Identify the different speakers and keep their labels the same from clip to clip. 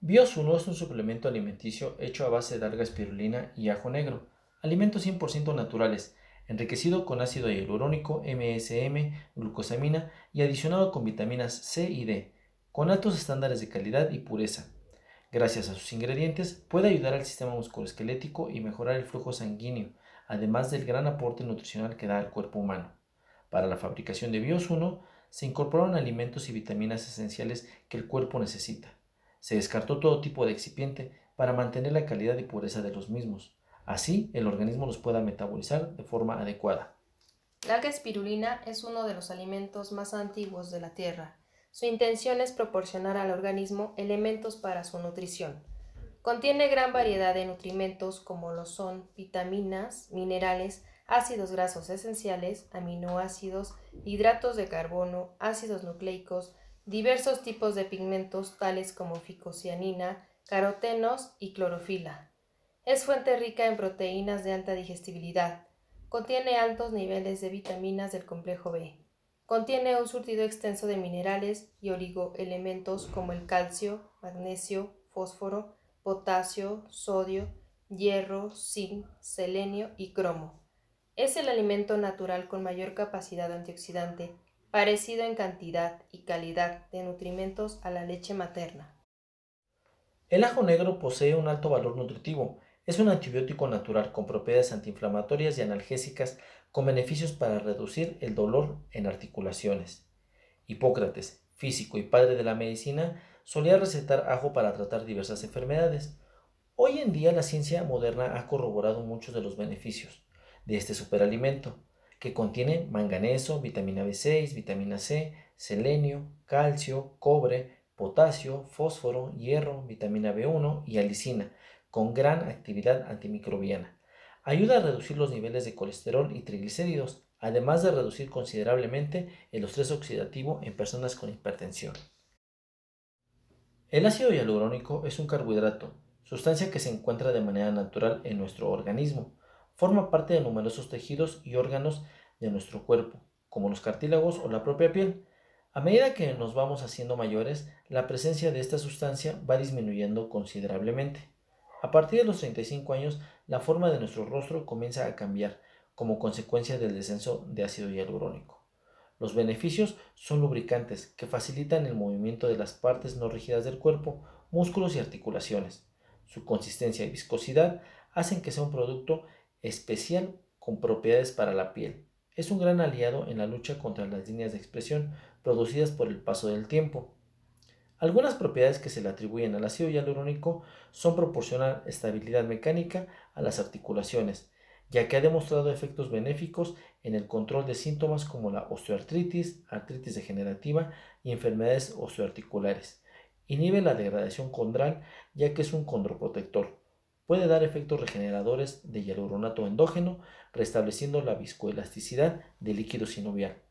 Speaker 1: Bios 1 es un suplemento alimenticio hecho a base de alga espirulina y ajo negro, alimentos 100% naturales, enriquecido con ácido hialurónico, MSM, glucosamina y adicionado con vitaminas C y D, con altos estándares de calidad y pureza. Gracias a sus ingredientes, puede ayudar al sistema musculoesquelético y mejorar el flujo sanguíneo, además del gran aporte nutricional que da al cuerpo humano. Para la fabricación de Bios 1 se incorporaron alimentos y vitaminas esenciales que el cuerpo necesita. Se descartó todo tipo de excipiente para mantener la calidad y pureza de los mismos. Así, el organismo los pueda metabolizar de forma adecuada.
Speaker 2: La espirulina es uno de los alimentos más antiguos de la Tierra. Su intención es proporcionar al organismo elementos para su nutrición. Contiene gran variedad de nutrimentos como lo son vitaminas, minerales, ácidos grasos esenciales, aminoácidos, hidratos de carbono, ácidos nucleicos, diversos tipos de pigmentos tales como ficocianina, carotenos y clorofila. Es fuente rica en proteínas de alta digestibilidad. Contiene altos niveles de vitaminas del complejo B. Contiene un surtido extenso de minerales y oligoelementos como el calcio, magnesio, fósforo, potasio, sodio, hierro, zinc, selenio y cromo. Es el alimento natural con mayor capacidad antioxidante parecido en cantidad y calidad de nutrimentos a la leche materna.
Speaker 1: El ajo negro posee un alto valor nutritivo. Es un antibiótico natural con propiedades antiinflamatorias y analgésicas con beneficios para reducir el dolor en articulaciones. Hipócrates, físico y padre de la medicina, solía recetar ajo para tratar diversas enfermedades. Hoy en día la ciencia moderna ha corroborado muchos de los beneficios de este superalimento que contiene manganeso, vitamina B6, vitamina C, selenio, calcio, cobre, potasio, fósforo, hierro, vitamina B1 y alicina, con gran actividad antimicrobiana. Ayuda a reducir los niveles de colesterol y triglicéridos, además de reducir considerablemente el estrés oxidativo en personas con hipertensión. El ácido hialurónico es un carbohidrato, sustancia que se encuentra de manera natural en nuestro organismo Forma parte de numerosos tejidos y órganos de nuestro cuerpo, como los cartílagos o la propia piel. A medida que nos vamos haciendo mayores, la presencia de esta sustancia va disminuyendo considerablemente. A partir de los 35 años, la forma de nuestro rostro comienza a cambiar como consecuencia del descenso de ácido hialurónico. Los beneficios son lubricantes que facilitan el movimiento de las partes no rígidas del cuerpo, músculos y articulaciones. Su consistencia y viscosidad hacen que sea un producto especial con propiedades para la piel. Es un gran aliado en la lucha contra las líneas de expresión producidas por el paso del tiempo. Algunas propiedades que se le atribuyen al ácido hialurónico son proporcionar estabilidad mecánica a las articulaciones, ya que ha demostrado efectos benéficos en el control de síntomas como la osteoartritis, artritis degenerativa y enfermedades osteoarticulares. Inhibe la degradación condral ya que es un condroprotector. Puede dar efectos regeneradores de hialuronato endógeno, restableciendo la viscoelasticidad del líquido sinovial.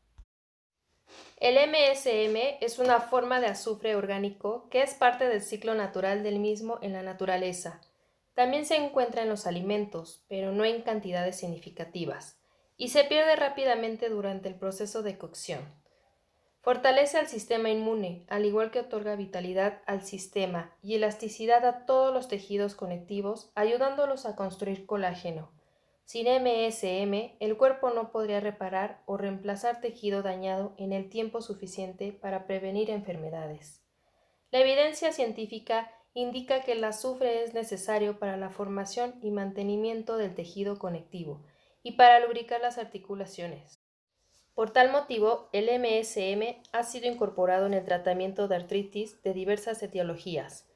Speaker 2: El MSM es una forma de azufre orgánico que es parte del ciclo natural del mismo en la naturaleza. También se encuentra en los alimentos, pero no en cantidades significativas, y se pierde rápidamente durante el proceso de cocción. Fortalece al sistema inmune, al igual que otorga vitalidad al sistema y elasticidad a todos los tejidos conectivos, ayudándolos a construir colágeno. Sin MSM, el cuerpo no podría reparar o reemplazar tejido dañado en el tiempo suficiente para prevenir enfermedades. La evidencia científica indica que el azufre es necesario para la formación y mantenimiento del tejido conectivo y para lubricar las articulaciones. Por tal motivo, el MSM ha sido incorporado en el tratamiento de artritis de diversas etiologías.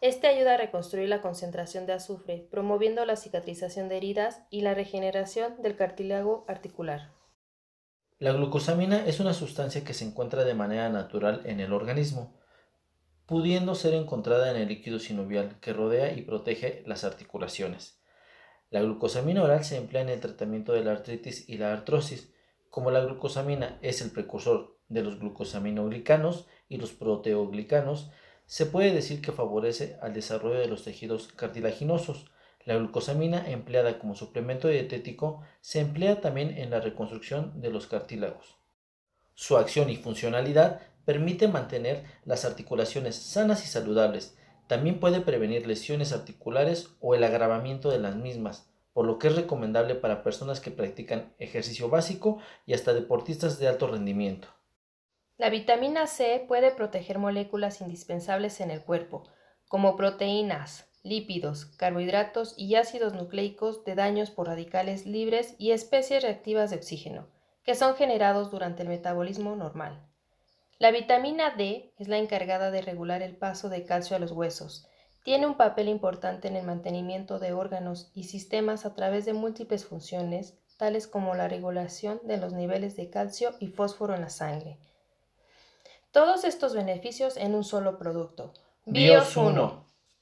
Speaker 2: Este ayuda a reconstruir la concentración de azufre, promoviendo la cicatrización de heridas y la regeneración del cartílago articular.
Speaker 1: La glucosamina es una sustancia que se encuentra de manera natural en el organismo, pudiendo ser encontrada en el líquido sinovial que rodea y protege las articulaciones. La glucosamina oral se emplea en el tratamiento de la artritis y la artrosis, como la glucosamina es el precursor de los glucosaminoglicanos y los proteoglicanos, se puede decir que favorece al desarrollo de los tejidos cartilaginosos. La glucosamina empleada como suplemento dietético se emplea también en la reconstrucción de los cartílagos. Su acción y funcionalidad permite mantener las articulaciones sanas y saludables, También puede prevenir lesiones articulares o el agravamiento de las mismas, por lo que es recomendable para personas que practican ejercicio básico y hasta deportistas de alto rendimiento.
Speaker 2: La vitamina C puede proteger moléculas indispensables en el cuerpo, como proteínas, lípidos, carbohidratos y ácidos nucleicos de daños por radicales libres y especies reactivas de oxígeno, que son generados durante el metabolismo normal. La vitamina D es la encargada de regular el paso de calcio a los huesos. Tiene un papel importante en el mantenimiento de órganos y sistemas a través de múltiples funciones, tales como la regulación de los niveles de calcio y fósforo en la sangre. Todos estos beneficios en un solo producto.
Speaker 1: Bios 1